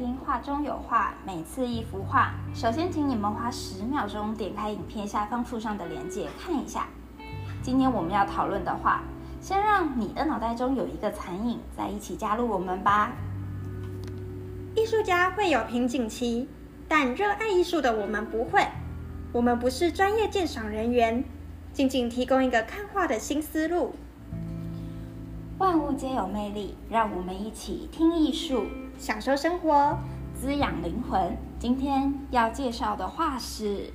听画中有画，每次一幅画。首先，请你们花十秒钟点开影片下方附上的链接看一下。今天我们要讨论的画，先让你的脑袋中有一个残影，再一起加入我们吧。艺术家会有瓶颈期，但热爱艺术的我们不会。我们不是专业鉴赏人员，仅仅提供一个看画的新思路。万物皆有魅力，让我们一起听艺术，享受生活，滋养灵魂。今天要介绍的画是，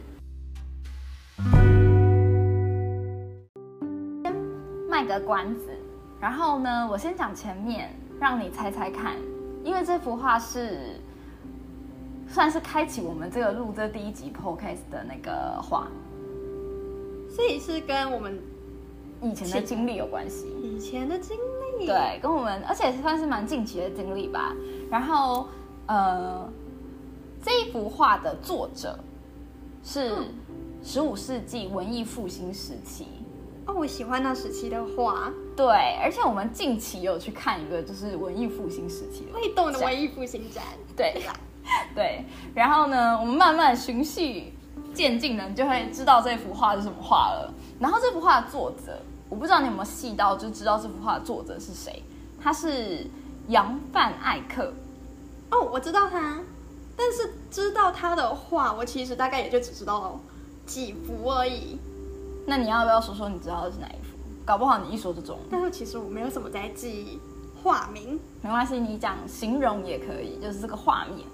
先卖个关子。然后呢，我先讲前面，让你猜猜看，因为这幅画是算是开启我们这个录这第一集 podcast 的那个画，所以是跟我们以前的经历有关系。以前的经历，对，跟我们，而且算是蛮近期的经历吧。然后，呃，这一幅画的作者是十五世纪文艺复兴时期。哦，我喜欢那时期的画。对，而且我们近期有去看一个，就是文艺复兴时期的会动的文艺复兴展。对，对。然后呢，我们慢慢循序渐进呢，就会知道这幅画是什么画了。然后这幅画的作者。我不知道你有没有细到就知道这幅画的作者是谁？他是杨范艾克。哦，我知道他，但是知道他的画，我其实大概也就只知道几幅而已。那你要不要说说你知道的是哪一幅？搞不好你一说就中。但是其实我没有什么在记画名，没关系，你讲形容也可以，就是这个画面。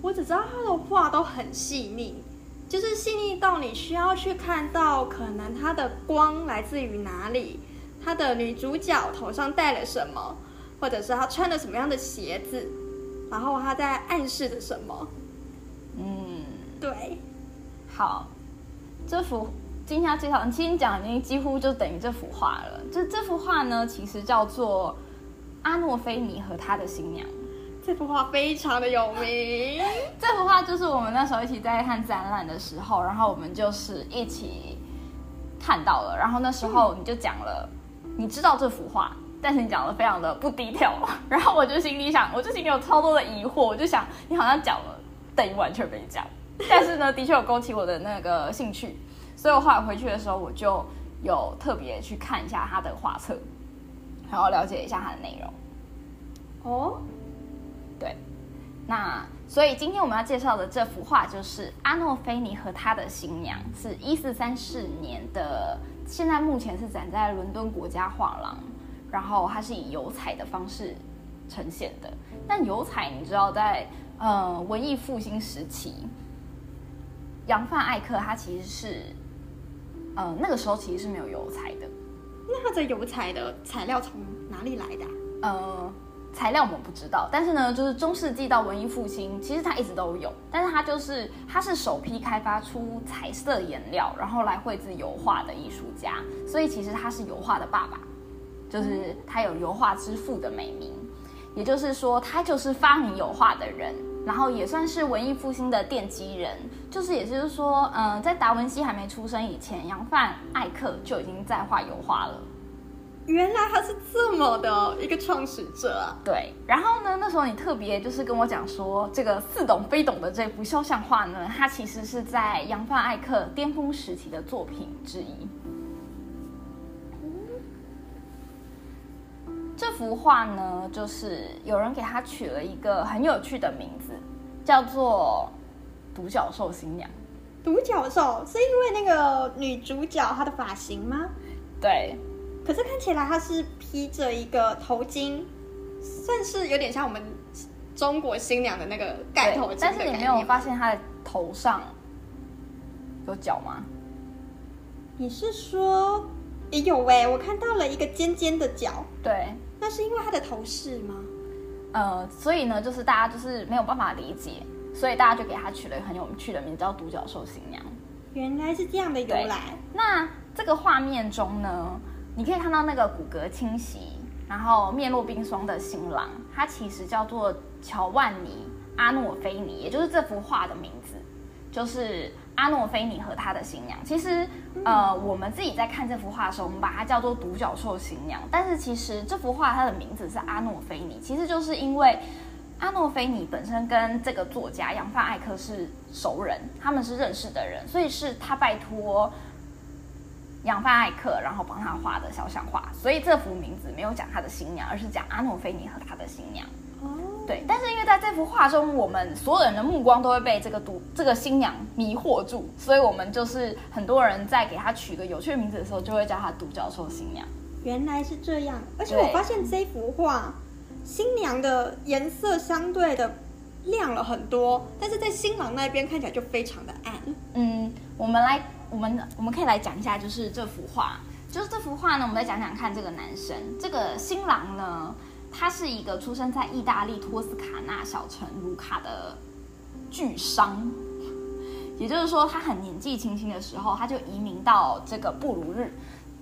我只知道他的画都很细腻。就是细腻到你需要去看到，可能它的光来自于哪里，它的女主角头上戴了什么，或者是她穿了什么样的鞋子，然后她在暗示着什么。嗯，对。好，这幅今天要介绍，其实讲已经几乎就等于这幅画了。这这幅画呢，其实叫做阿诺菲尼和他的新娘。这幅画非常的有名。这幅画就是我们那时候一起在看展览的时候，然后我们就是一起看到了。然后那时候你就讲了，你知道这幅画，但是你讲的非常的不低调。然后我就心里想，我就心里有超多的疑惑，我就想你好像讲了，等于完全没讲。但是呢，的确有勾起我的那个兴趣，所以我后来回去的时候，我就有特别去看一下他的画册，然后了解一下它的内容。哦。对，那所以今天我们要介绍的这幅画就是阿诺菲尼和他的新娘，是一四三四年的，现在目前是展在伦敦国家画廊，然后它是以油彩的方式呈现的。但油彩你知道，在呃文艺复兴时期，扬范艾克他其实是，呃那个时候其实是没有油彩的。那它的油彩的材料从哪里来的？呃。材料我们不知道，但是呢，就是中世纪到文艺复兴，其实它一直都有。但是它就是它是首批开发出彩色颜料，然后来绘制油画的艺术家。所以其实他是油画的爸爸，就是他有油画之父的美名。也就是说，他就是发明油画的人，然后也算是文艺复兴的奠基人。就是也就是说，嗯，在达文西还没出生以前，扬范艾克就已经在画油画了。原来他是这么的一个创始者啊！对，然后呢，那时候你特别就是跟我讲说，这个似懂非懂的这幅肖像画呢，它其实是在扬范艾克巅峰时期的作品之一。这幅画呢，就是有人给他取了一个很有趣的名字，叫做“独角兽新娘”。独角兽是因为那个女主角她的发型吗？对。可是看起来她是披着一个头巾，算是有点像我们中国新娘的那个盖头巾。但是你没有发现她的头上有角吗？你是说也有哎？我看到了一个尖尖的角。对，那是因为她的头饰吗？呃，所以呢，就是大家就是没有办法理解，所以大家就给她取了很有趣的名字，叫独角兽新娘。原来是这样的由来。那这个画面中呢？你可以看到那个骨骼清晰，然后面若冰霜的新郎，他其实叫做乔万尼阿诺菲尼，也就是这幅画的名字，就是阿诺菲尼和他的新娘。其实，呃，我们自己在看这幅画的时候，我们把它叫做独角兽新娘，但是其实这幅画它的名字是阿诺菲尼，其实就是因为阿诺菲尼本身跟这个作家扬范艾克是熟人，他们是认识的人，所以是他拜托扬范艾克，然后帮他画的肖像画。所以这幅名字没有讲他的新娘，而是讲阿诺菲尼和他的新娘。哦，对，但是因为在这幅画中，我们所有人的目光都会被这个独这个新娘迷惑住，所以我们就是很多人在给她取个有趣的名字的时候，就会叫她独角兽新娘。原来是这样。而且我发现这幅画新娘的颜色相对的亮了很多，但是在新郎那边看起来就非常的暗。嗯，我们来，我们我们可以来讲一下，就是这幅画，就是这幅画呢，我们再讲讲看这个男生，这个新郎呢，他是一个出生在意大利托斯卡纳小城卢卡的巨商，也就是说，他很年纪轻轻的时候，他就移民到这个布鲁日。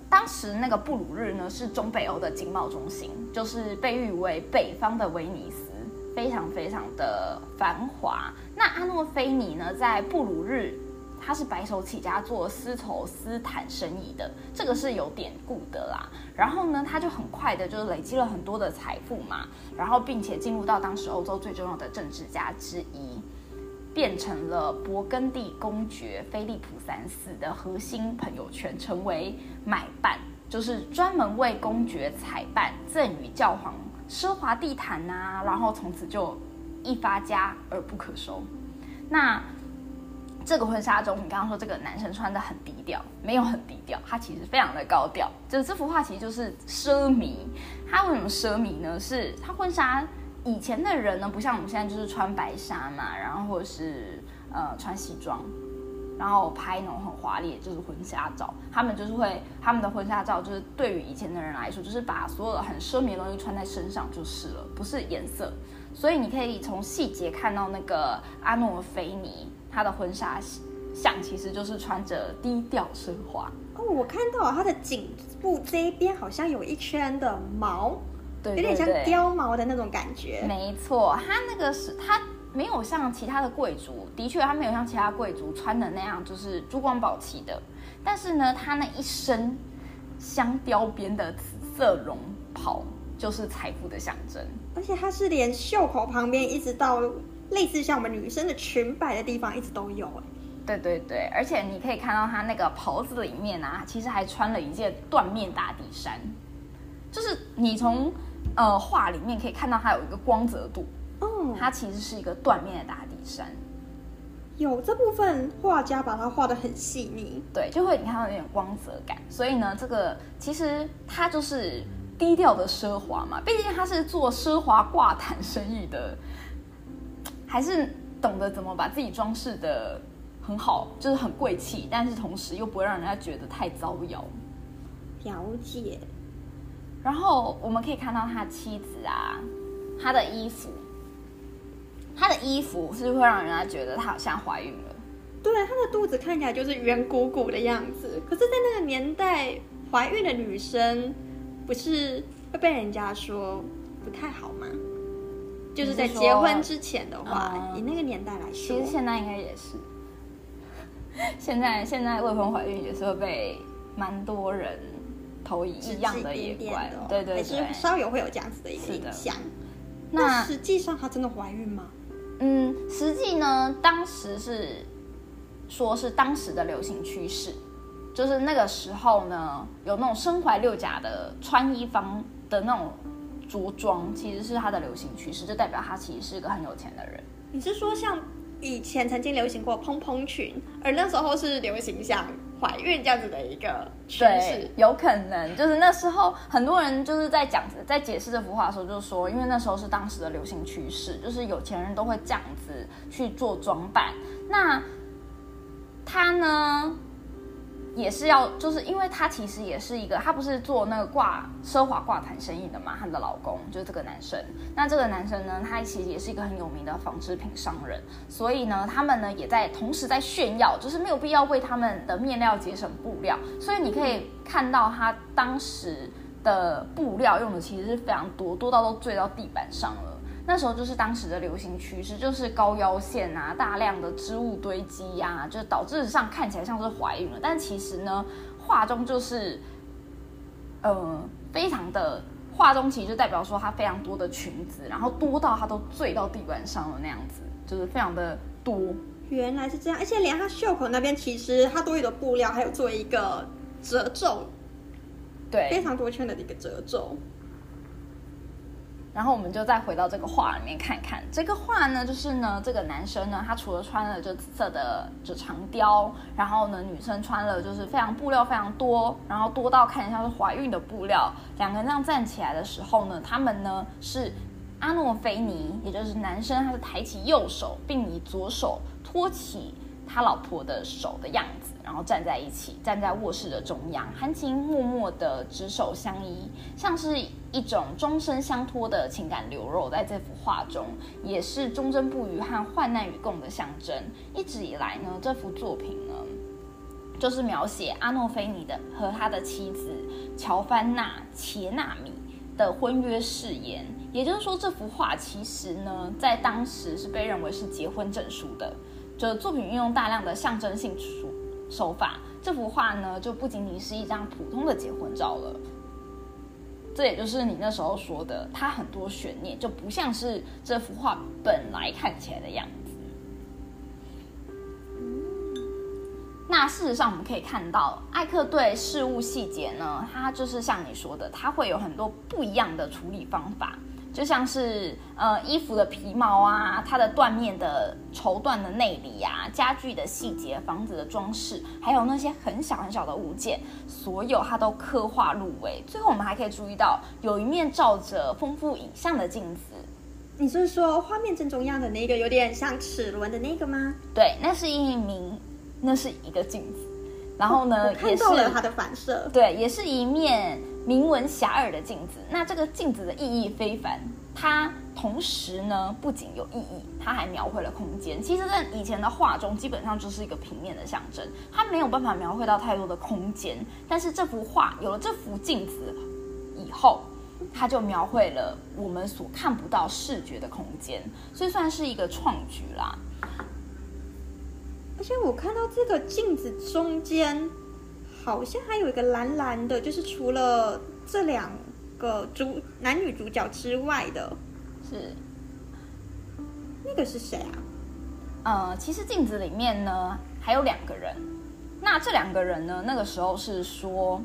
当时那个布鲁日呢，是中北欧的经贸中心，就是被誉为北方的威尼斯，非常非常的繁华。那阿诺菲尼呢，在布鲁日，他是白手起家做丝绸丝毯生意的，这个是有典故的啦。然后呢，他就很快的就累积了很多的财富嘛，然后并且进入到当时欧洲最重要的政治家之一。变成了勃艮第公爵菲利普三世的核心朋友圈，成为买办，就是专门为公爵采办赠予教皇奢华地毯呐、然后从此就一发家而不可收。那这个婚纱中，你刚刚说这个男生穿的很低调，没有很低调，他其实非常的高调。就是这幅画其实就是奢靡，他为什么奢靡呢？是他婚纱以前的人呢，不像我们现在就是穿白纱嘛，然后或者是呃穿西装，然后拍那种很华丽就是婚纱照。他们就是会他们的婚纱照，就是对于以前的人来说，就是把所有的很奢靡的东西穿在身上就是了，不是颜色。所以你可以从细节看到那个阿诺菲尼他的婚纱像，其实就是穿着低调奢华。哦，我看到她的颈部这一边好像有一圈的毛，对有点像貂毛的那种感觉。没错，他那个是他没有像其他的贵族，的确他没有像其他贵族穿的那样就是珠光宝气的，但是呢，她那一身镶貂边的紫色绒袍就是财富的象征。而且它是连袖口旁边一直到类似像我们女生的裙摆的地方一直都有哎。对对对，而且你可以看到他那个袍子里面啊，其实还穿了一件缎面打底衫，就是你从呃画里面可以看到它有一个光泽度，嗯，它其实是一个缎面的打底衫。有这部分画家把它画的很细腻。对，就会你看到有点光泽感。所以呢，这个其实它就是低调的奢华嘛，毕竟它是做奢华挂毯生意的，还是懂得怎么把自己装饰的很好，就是很贵气，但是同时又不会让人家觉得太招摇。了解，然后我们可以看到他妻子啊，他的衣服，他的衣服是会让人家觉得她好像怀孕了。对，她的肚子看起来就是圆鼓鼓的样子。可是，在那个年代，怀孕的女生不是会被人家说不太好吗？就是在结婚之前的话，嗯以那个年代来说。其实，现在应该也是，现在现在未婚怀孕也是会被蛮多人投以异样的眼光指指点点的哦，对对还是对。稍有会有这样子的一个影响。那那实际上她真的怀孕吗？嗯，实际呢，当时是说是当时的流行趋势，就是那个时候呢，有那种身怀六甲的穿衣方的那种着装，其实是他的流行趋势，就代表他其实是一个很有钱的人。你是说像以前曾经流行过蓬蓬裙，而那时候是流行像怀孕这样子的一个趋对势？，有可能就是那时候很多人就是在讲在解释这幅画的时候，就是说，因为那时候是当时的流行趋势，就是有钱人都会这样子去做装扮。那他呢，也是要，就是因为他其实也是一个，他不是做那个挂奢华挂毯生意的嘛，她的老公就是这个男生。那这个男生呢，他其实也是一个很有名的纺织品商人，所以呢，他们呢也在同时在炫耀，就是没有必要为他们的面料节省布料，所以你可以看到他当时的布料用的其实是非常多，多到都坠到地板上了。那时候就是当时的流行趋势，就是高腰线啊，大量的织物堆积呀、就导致上看起来像是怀孕了，但其实呢，画中就是，呃，非常的画中其实就代表说它非常多的裙子，然后多到它都坠到地板上了那样子，就是非常的多。原来是这样，而且连它袖口那边，其实它多余的布料还有做一个褶皱，对非，常多圈的一个褶皱。然后我们就再回到这个画里面看看，这个画呢，就是呢，这个男生呢，他除了穿了就紫色的就长貂，然后呢，女生穿了就是非常布料非常多，然后多到看起来像是怀孕的布料。两个人这样站起来的时候呢，他们呢是阿诺菲尼，也就是男生，他是抬起右手，并以左手托起他老婆的手的样子，然后站在一起，站在卧室的中央，含情脉脉的执手相依，像是一种终身相托的情感流露在这幅画中，也是忠贞不渝和患难与共的象征。一直以来呢，这幅作品呢，就是描写阿诺菲尼的和他的妻子乔凡娜·切纳米的婚约誓言。也就是说，这幅画其实呢，在当时是被认为是结婚证书的。就作品运用大量的象征性手手法，这幅画呢，就不仅仅是一张普通的结婚照了。这也就是你那时候说的，它很多悬念，就不像是这幅画本来看起来的样子。那事实上，我们可以看到，艾克对事物细节呢，它就是像你说的，它会有很多不一样的处理方法。就像是呃衣服的皮毛啊，它的缎面的绸缎的内里啊，家具的细节，房子的装饰，还有那些很小很小的物件，所有它都刻画入微。最后我们还可以注意到，有一面照着丰富影像的镜子。你是说画面正中央的那个有点像齿轮的那个吗？对，那是一名，那是一个镜子。然后呢，看也是到了它的反射。对，也是一面铭文遐迩的镜子。那这个镜子的意义非凡，它同时呢不仅有意义，它还描绘了空间。其实，在以前的画中，基本上就是一个平面的象征，它没有办法描绘到太多的空间。但是这幅画有了这幅镜子以后，它就描绘了我们所看不到视觉的空间，所以算是一个创举啦。而且我看到这个镜子中间好像还有一个蓝蓝的，就是除了这两个主男女主角之外的是，那个是谁啊？呃，其实镜子里面呢还有两个人，那这两个人呢，那个时候是说，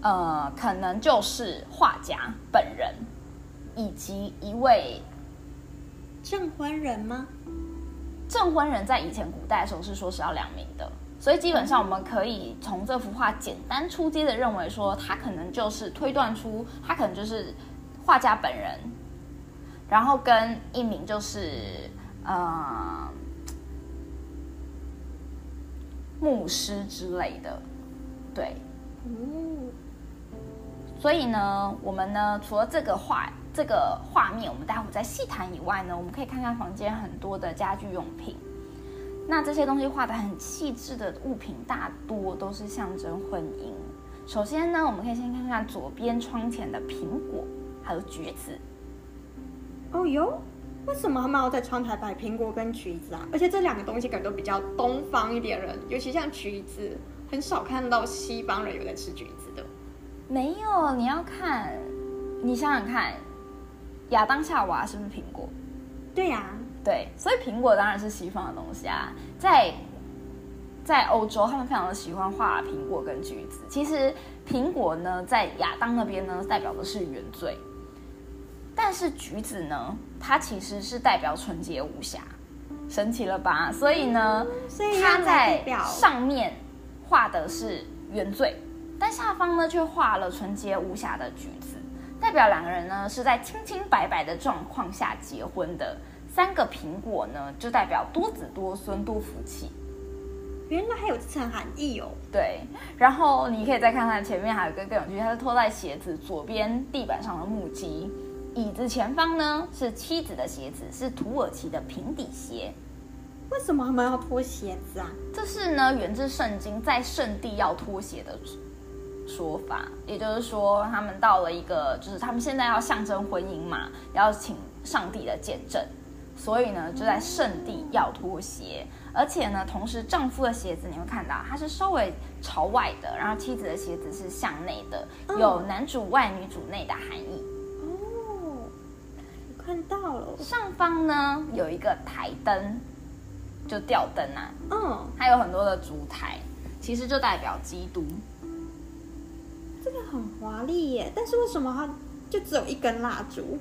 呃，可能就是画家本人，以及一位证婚人吗？证婚人，在以前古代的时候是说是要两名的，所以基本上我们可以从这幅画简单出街的认为说，他可能就是推断出他可能就是画家本人，然后跟一名就是呃牧师之类的，对，哦，所以呢，我们呢，除了这个画这个画面，我们待会再细谈以外呢，我们可以看看房间很多的家居用品。那这些东西画的很细致的物品，大多都是象征婚姻。首先呢，我们可以先看看左边窗前的苹果，还有橘子。哦哟，为什么他们要在窗台摆苹果跟橘子啊？而且这两个东西感觉都比较东方一点人，尤其像橘子，很少看到西方人有在吃橘子的。没有，你要看，你想想看，亚当夏娃是不是苹果？对呀、对，所以苹果当然是西方的东西啊，在在欧洲，他们非常的喜欢画苹果跟橘子。其实苹果呢，在亚当那边呢，代表的是原罪，但是橘子呢，它其实是代表纯洁无瑕，神奇了吧？所以呢，所以它在上面画的是原罪，但下方呢却画了纯洁无瑕的橘子，代表两个人呢是在清清白白的状况下结婚的。三个苹果呢，就代表多子多孙多福气。原来还有这层含义哦。对，然后你可以再看看前面还有一个更有趣，它是拖在鞋子左边地板上的木屐，椅子前方呢是妻子的鞋子，是土耳其的平底鞋。为什么他们要脱鞋子啊？这是呢源自圣经，在圣地要脱鞋的说法，也就是说，他们到了一个，就是他们现在要象征婚姻嘛，要请上帝的见证，所以呢就在圣地要脱鞋。而且呢，同时丈夫的鞋子你会看到它是稍微朝外的，然后妻子的鞋子是向内的，嗯有男主外女主内的含义。哦，我看到了，上方呢有一个台灯，就吊灯啊，嗯，它有很多的烛台，其实就代表基督。这个很华丽耶，但是为什么它就只有一根蜡烛？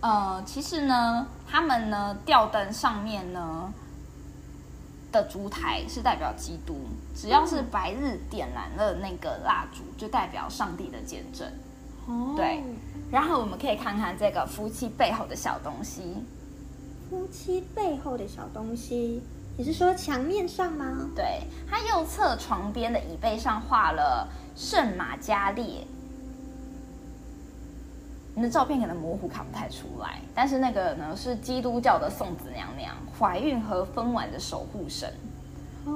呃，其实呢，他们呢吊灯上面呢的烛台是代表基督，只要是白日点燃了那个蜡烛，就代表上帝的见证。哦，对，然后我们可以看看这个夫妻背后的小东西。夫妻背后的小东西，你是说墙面上吗？对，它右侧床边的椅背上画了圣马加列。照片可能模糊看不太出来，但是那个呢是基督教的送子娘娘，怀孕和分娩的守护神。哦，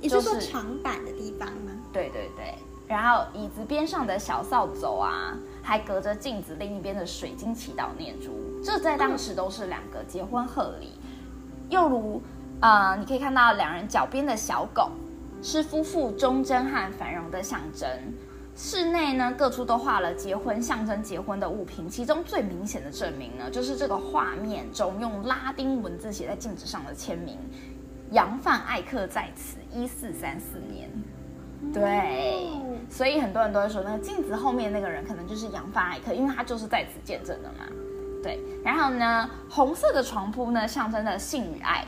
你是说就是长板的地方吗？对对对，然后椅子边上的小扫帚啊，还隔着镜子另一边的水晶祈祷念珠，这在当时都是两个结婚贺礼。又如，呃，你可以看到两人脚边的小狗，是夫妇忠贞和繁荣的象征。室内呢，各处都画了结婚象征结婚的物品，其中最明显的证明呢，就是这个画面中用拉丁文字写在镜子上的签名：“扬范艾克在此，一四三四年。”对，哦所以很多人都会说，那个镜子后面那个人可能就是扬范艾克，因为他就是在此见证的嘛。对，然后呢，红色的床铺呢，象征着性与爱。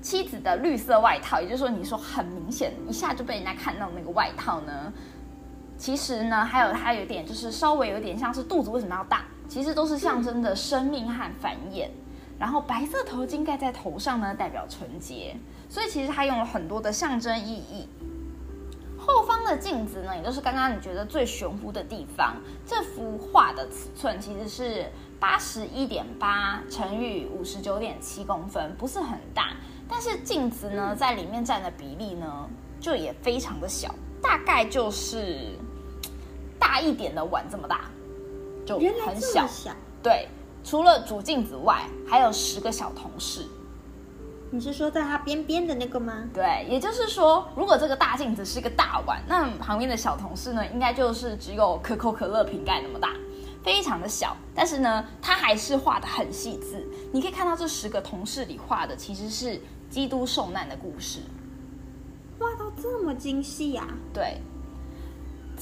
妻子的绿色外套，也就是说，你说很明显，一下就被人家看到那个外套呢，其实呢，还有它有点就是稍微有点像是肚子为什么要大，其实都是象征着生命和繁衍。然后白色头巾盖在头上呢，代表纯洁，所以其实它用了很多的象征意义。后方的镜子呢，也就是刚刚你觉得最玄乎的地方。这幅画的尺寸其实是八十一点八乘以五十九点七公分，不是很大。但是镜子呢，在里面占的比例呢，就也非常的小，大概就是大一点的碗这么大，就很小。小，对，除了主镜子外，还有十个小同事。你是说在它边边的那个吗？对，也就是说，如果这个大镜子是个大碗，那旁边的小同事呢，应该就是只有可口可乐瓶盖那么大，非常的小。但是呢，它还是画的很细致。你可以看到这十个同事里画的其实是基督受难的故事。画到这么精细啊！对，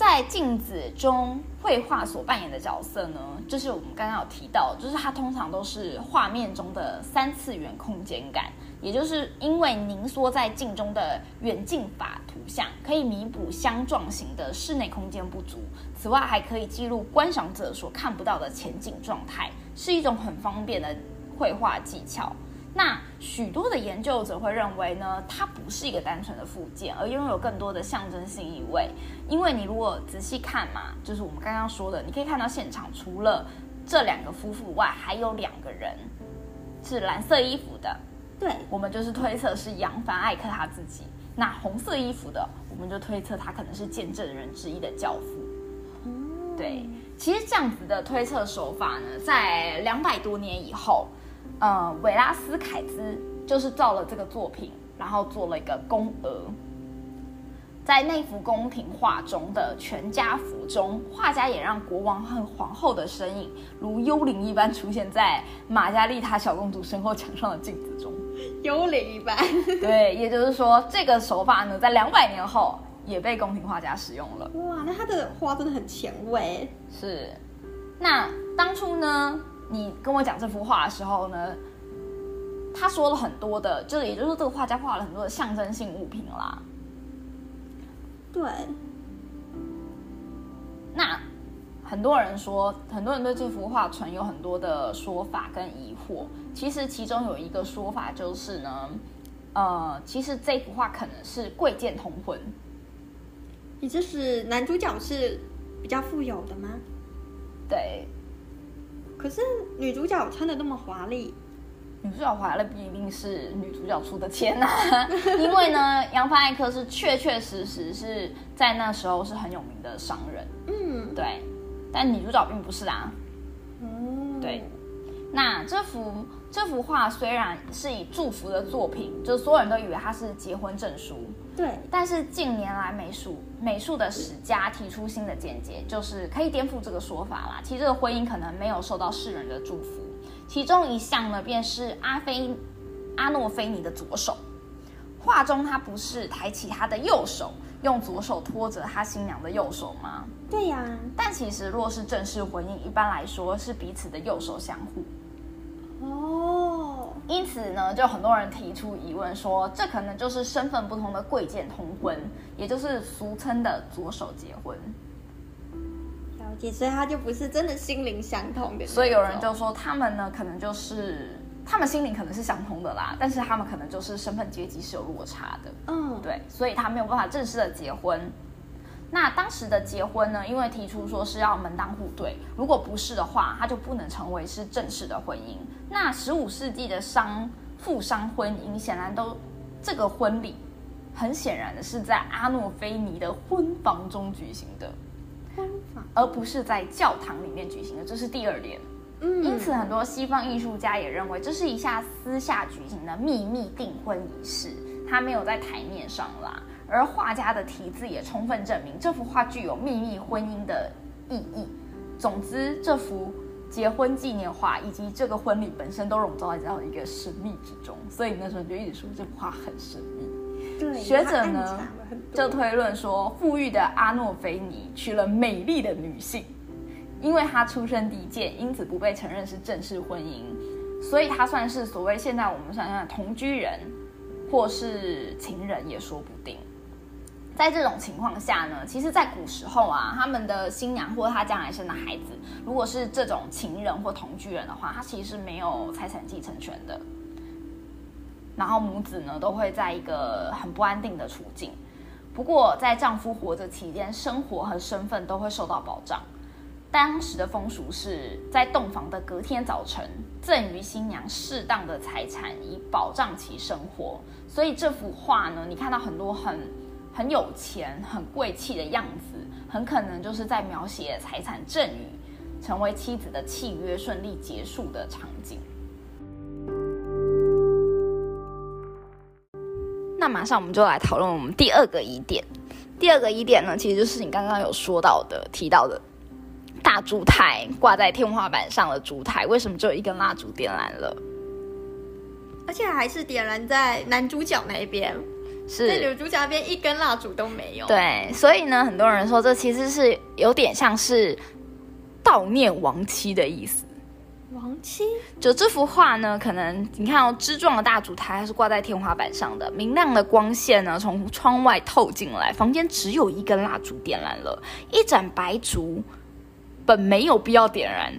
在镜子中绘画所扮演的角色呢，就是我们刚刚有提到，就是它通常都是画面中的三次元空间感，也就是因为凝缩在镜中的远近法图像，可以弥补相撞型的室内空间不足。此外，还可以记录观赏者所看不到的前景状态，是一种很方便的绘画技巧。那许多的研究者会认为呢，它不是一个单纯的附件，而拥有更多的象征性意味。因为你如果仔细看嘛，就是我们刚刚说的，你可以看到现场除了这两个夫妇外，还有两个人是蓝色衣服的，对，我们就是推测是扬凡艾克他自己。那红色衣服的，我们就推测他可能是见证人之一的教父。哦对，其实这样子的推测手法呢，在两百多年以后，呃，维拉斯凯兹就是照了这个作品，然后做了一个宫娥。在那幅宫廷画中的全家福中，画家也让国王和皇后的身影如幽灵一般出现在玛加丽塔小公主身后墙上的镜子中。幽灵一般。对，也就是说，这个手法呢，在两百年后也被宫廷画家使用了。哇，那他的画真的很前卫。是，那当初呢，你跟我讲这幅画的时候呢，他说了很多的，就是也就是说，这个画家画了很多的象征性物品啦。对，那很多人说，很多人对这幅画存有很多的说法跟疑惑。其实其中有一个说法就是呢，呃，其实这幅画可能是贵贱同婚。你这是男主角是比较富有的吗？对，可是女主角穿的那么华丽，女主角回来了不一定是女主角出的钱呐、因为呢，杨帆艾克是确确实实是在那时候是很有名的商人，嗯，对，但女主角并不是啊。嗯，对。那这幅这幅画虽然是以祝福的作品，就所有人都以为它是结婚证书，对，但是近年来美术美术的史家提出新的见解，就是可以颠覆这个说法啦。其实这个婚姻可能没有受到世人的祝福，其中一项呢，便是阿菲阿诺菲尼的左手。画中他不是抬起他的右手，用左手托着他新娘的右手吗？对呀、但其实若是正式婚姻，一般来说是彼此的右手相互。哦，因此呢，就很多人提出疑问说，这可能就是身份不同的贵贱通婚，也就是俗称的左手结婚。了解，所以他就不是真的心灵相通的。所以有人就说，他们呢可能就是他们心灵可能是相通的啦，但是他们可能就是身份阶级是有落差的。嗯，对，所以他没有办法正式的结婚。那当时的结婚呢，因为提出说是要门当户对，如果不是的话，它就不能成为是正式的婚姻。那十五世纪的商富商婚姻，显然都这个婚礼，很显然的是在阿诺菲尼的婚房中举行的，婚房，而不是在教堂里面举行的，这是第二点。嗯因此，很多西方艺术家也认为这是一下私下举行的秘密订婚仪式，它没有在台面上啦。而画家的题字也充分证明这幅画具有秘密婚姻的意义。总之，这幅结婚纪念画以及这个婚礼本身都笼罩在这样一个神秘之中，所以那时候就一直说这幅画很神秘。对学者呢就推论说，富裕的阿诺菲尼娶了美丽的女性，因为她出身低贱，因此不被承认是正式婚姻，所以她算是所谓现在我们想象的同居人，或是情人也说不定。在这种情况下呢，其实，在古时候啊，他们的新娘或者他将来生的孩子，如果是这种情人或同居人的话，他其实没有财产继承权的。然后母子呢都会在一个很不安定的处境。不过，在丈夫活着期间，生活和身份都会受到保障。当时的风俗是在洞房的隔天早晨赠予新娘适当的财产，以保障其生活。所以这幅画呢，你看到很多很很有钱、很贵气的样子，很可能就是在描写财产赠与、成为妻子的契约顺利结束的场景。那马上我们就来讨论我们第二个疑点。第二个疑点呢，其实就是你刚刚有说到的、提到的大烛台挂在天花板上的烛台，为什么只有一根蜡烛点燃了？而且还是点燃在男主角那边，在是女主角那边一根蜡烛都没有。，对，所以呢，很多人说这其实是有点像是悼念亡妻的意思。亡妻就这幅画呢，可能你看哦，枝状的大烛台它是挂在天花板上的，明亮的光线呢从窗外透进来，房间只有一根蜡烛点燃了，一盏白烛本没有必要点燃，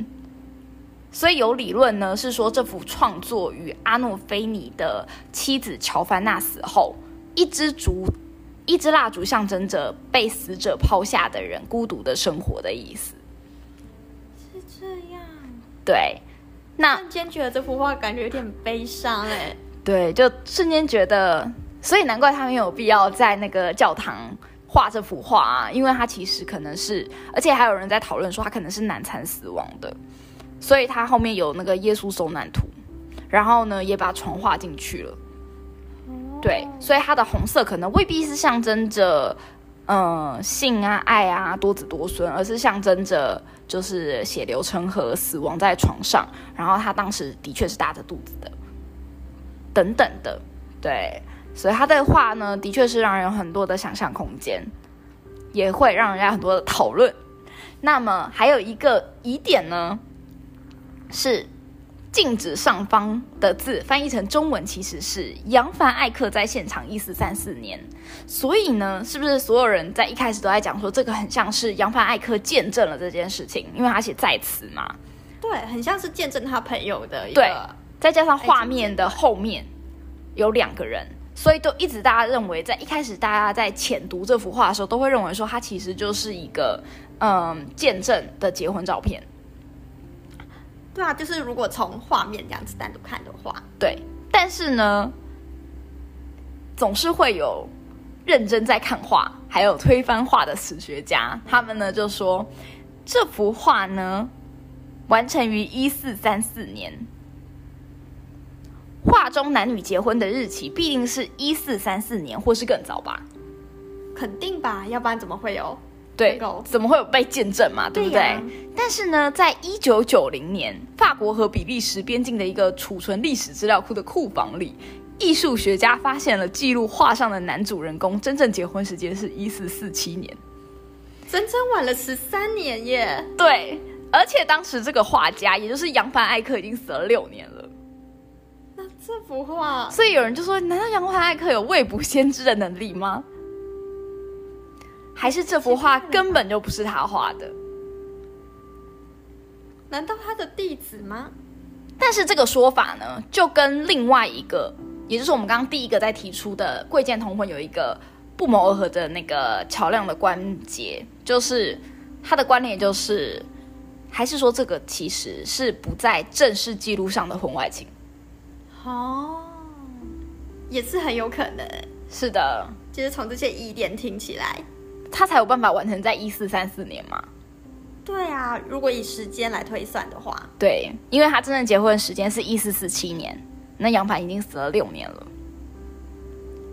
所以有理论呢是说这幅创作于阿诺菲尼的妻子乔凡娜死后，一支烛。一支蜡烛象征着被死者抛下的人孤独的生活的意思。是这样，对，那瞬间觉得这幅画感觉有点悲伤哎。对，就瞬间觉得，所以难怪他没有必要在那个教堂画这幅画啊，因为他其实可能是，而且还有人在讨论说他可能是难产死亡的，所以他后面有那个耶稣受难图，然后呢也把床画进去了。对，所以它的红色可能未必是象征着，嗯、性啊、爱啊、多子多孙，而是象征着就是血流成河，死亡在床上。然后他当时的确是大着肚子的，等等的，对，所以他的话呢，的确是让人有很多的想象空间，也会让人家很多的讨论。那么还有一个疑点呢，是镜子上方的字翻译成中文其实是扬凡艾克在现场一四三四年，所以呢，是不是所有人在一开始都在讲说这个很像是扬凡艾克见证了这件事情，因为他写在此嘛，对，很像是见证他朋友的一对。再加上画面的后面有两个人，所以都一直大家认为，在一开始大家在浅读这幅画的时候，都会认为说它其实就是一个嗯见证的结婚照片。对啊，就是如果从画面这样子单独看的话，对，但是呢，总是会有认真在看画，还有推翻画的史学家，他们呢就说这幅画呢完成于一四三四年，画中男女结婚的日期必定是一四三四年或是更早吧？肯定吧，要不然怎么会有？对，怎么会有被见证嘛？对不对？但是呢，在一九九零年，法国和比利时边境的一个储存历史资料库的库房里，艺术学家发现了记录画上的男主人公真正结婚时间是一四四七年。整整晚了十三年耶！对，而且当时这个画家，也就是扬凡艾克，已经死了六年了。那这幅画所以有人就说，难道扬凡艾克有未卜先知的能力吗？还是这幅画根本就不是他画的？难道他的弟子吗？但是这个说法呢，就跟另外一个，也就是我们刚刚第一个在提出的贵贱同婚有一个不谋而合的那个桥梁的关节，就是他的观点就是，还是说这个其实是不在正式记录上的婚外情？哦，也是很有可能。是的，就是从这些疑点听起来，他才有办法完成在一四三四年嘛。对啊，如果以时间来推算的话，对，因为他真正结婚的时间是一四四七年，那杨凡已经死了六年了。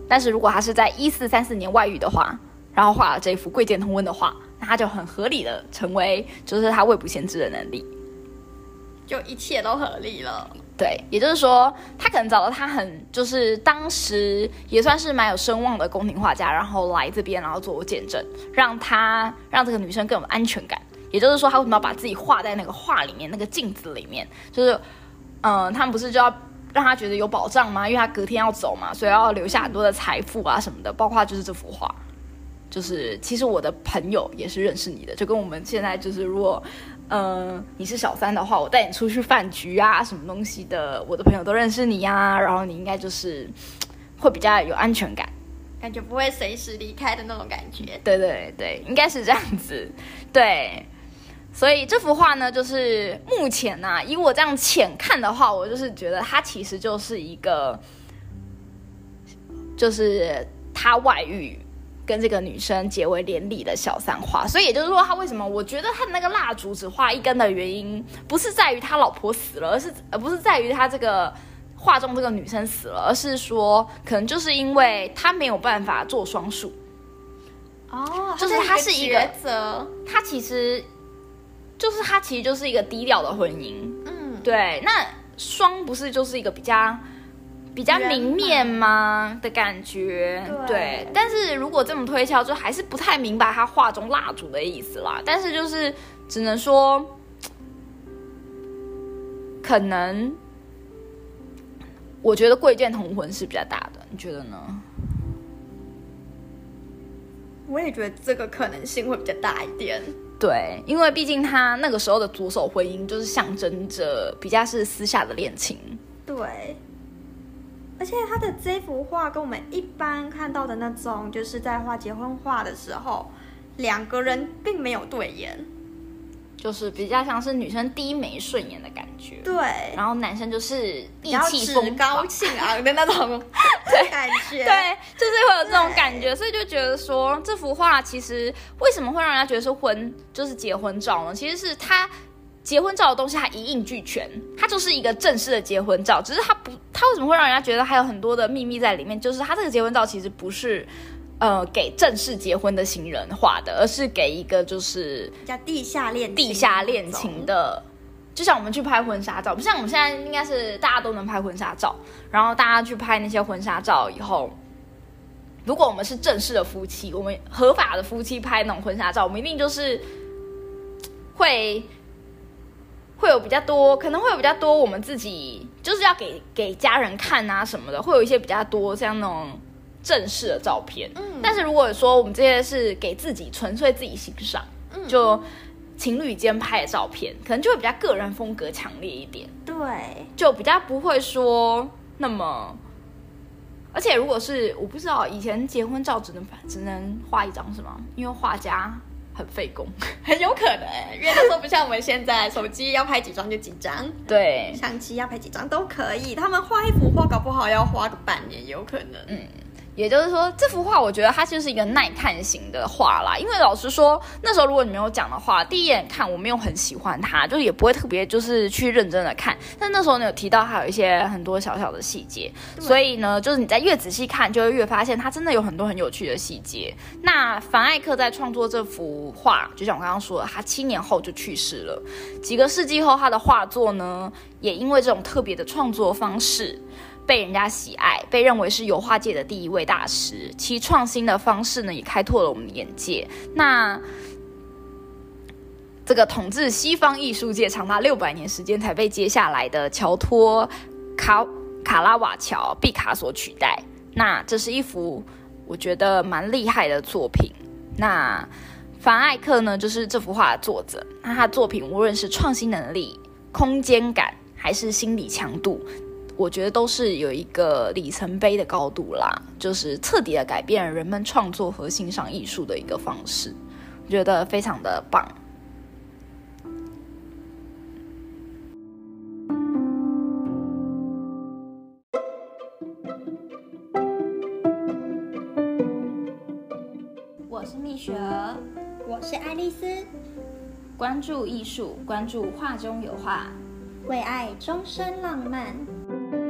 但是如果他是在一四三四年外遇的话，然后画了这幅贵贱同婚的画，那他就很合理的成为就是他未卜先知的能力。就一切都合理了。对，也就是说，他可能找到他很就是当时也算是蛮有声望的宫廷画家，然后来这边，然后做见证，让他让这个女生更有安全感。也就是说，他为什么要把自己画在那个画里面，那个镜子里面？就是，嗯、他们不是就要让他觉得有保障吗？因为他隔天要走嘛，所以要留下很多的财富啊什么的，包括就是这幅画。就是其实我的朋友也是认识你的，就跟我们现在就是如果，呃，你是小三的话，我带你出去饭局啊，什么东西的，我的朋友都认识你呀、然后你应该就是会比较有安全感。感觉不会随时离开的那种感觉。对对对，应该是这样子。对，所以这幅画呢，就是目前呢、以我这样浅看的话，我就是觉得它其实就是一个，就是他外遇。跟这个女生结为连理的小三花，所以也就是说，他为什么我觉得他的那个蜡烛只画一根的原因，不是在于他老婆死了，而是而不是在于他这个画中这个女生死了，而是说可能就是因为他没有办法做双数，哦，就是他是一个抉择。他其实就是他其实就是一个低调的婚姻，嗯，对。那双不是就是一个比较比较明面吗的感觉？对但是如果这么推敲，就还是不太明白他画中蜡烛的意思啦。但是就是只能说，可能我觉得贵贱同婚是比较大的，你觉得呢？我也觉得这个可能性会比较大一点。对，因为毕竟他那个时候的左手婚姻就是象征着比较是私下的恋情。对，而且他的这幅画跟我们一般看到的那种，就是在画结婚画的时候，两个人并没有对眼。就是比较像是女生低眉顺眼的感觉，对，然后男生就是意气风发，高气昂的那种 感觉。对，就是会有这种感觉，所以就觉得说这幅画其实为什么会让人家觉得是婚就是结婚照呢？其实是它结婚照的东西它一应俱全，它就是一个正式的结婚照，只是它不，它为什么会让人家觉得还有很多的秘密在里面？就是它这个结婚照其实不是。呃，给正式结婚的新人画的，而是给一个就是叫地下恋地下恋情的，就像我们去拍婚纱照，不像我们现在应该是大家都能拍婚纱照，然后大家去拍那些婚纱照以后，如果我们是正式的夫妻，我们合法的夫妻拍那种婚纱照，我们一定就是会会有比较多，可能会有比较多我们自己就是要给给家人看啊什么的，会有一些比较多像那种正式的照片。嗯但是如果说我们这些是给自己纯粹自己欣赏，嗯就情侣间拍的照片，可能就会比较个人风格强烈一点，对，就比较不会说那么。而且如果是我不知道，以前结婚照只能只能画一张是吗？因为画家很费工。很有可能，因为那时候不像我们现在手机要拍几张就几张，对，相机要拍几张都可以。他们画一幅画，搞不好要花个半年，有可能。嗯，也就是说，这幅画我觉得它就是一个耐看型的画啦。因为老实说，那时候如果你没有讲的话，第一眼看我没有很喜欢它，就也不会特别就是去认真的看。但那时候你有提到它有一些很多小小的细节，所以呢，就是你在越仔细看，就会越发现它真的有很多很有趣的细节。那凡艾克在创作这幅画，就像我刚刚说的，他七年后就去世了。几个世纪后，他的画作呢，也因为这种特别的创作方式。被人家喜爱，被认为是油画界的第一位大师。其创新的方式呢，也开拓了我们的眼界。那这个统治西方艺术界长达六百年时间才被接下来的乔托卡卡拉瓦乔毕卡索取代。那这是一幅我觉得蛮厉害的作品。那凡艾克呢，就是这幅画的作者。那他作品无论是创新能力、空间感，还是心理强度。我觉得都是有一个里程碑的高度啦，就是彻底的改变了人们创作和欣赏艺术的一个方式，我觉得非常的棒。我是蜜雪儿，我是爱丽丝，关注艺术，关注画中有画，为爱终身浪漫。thank you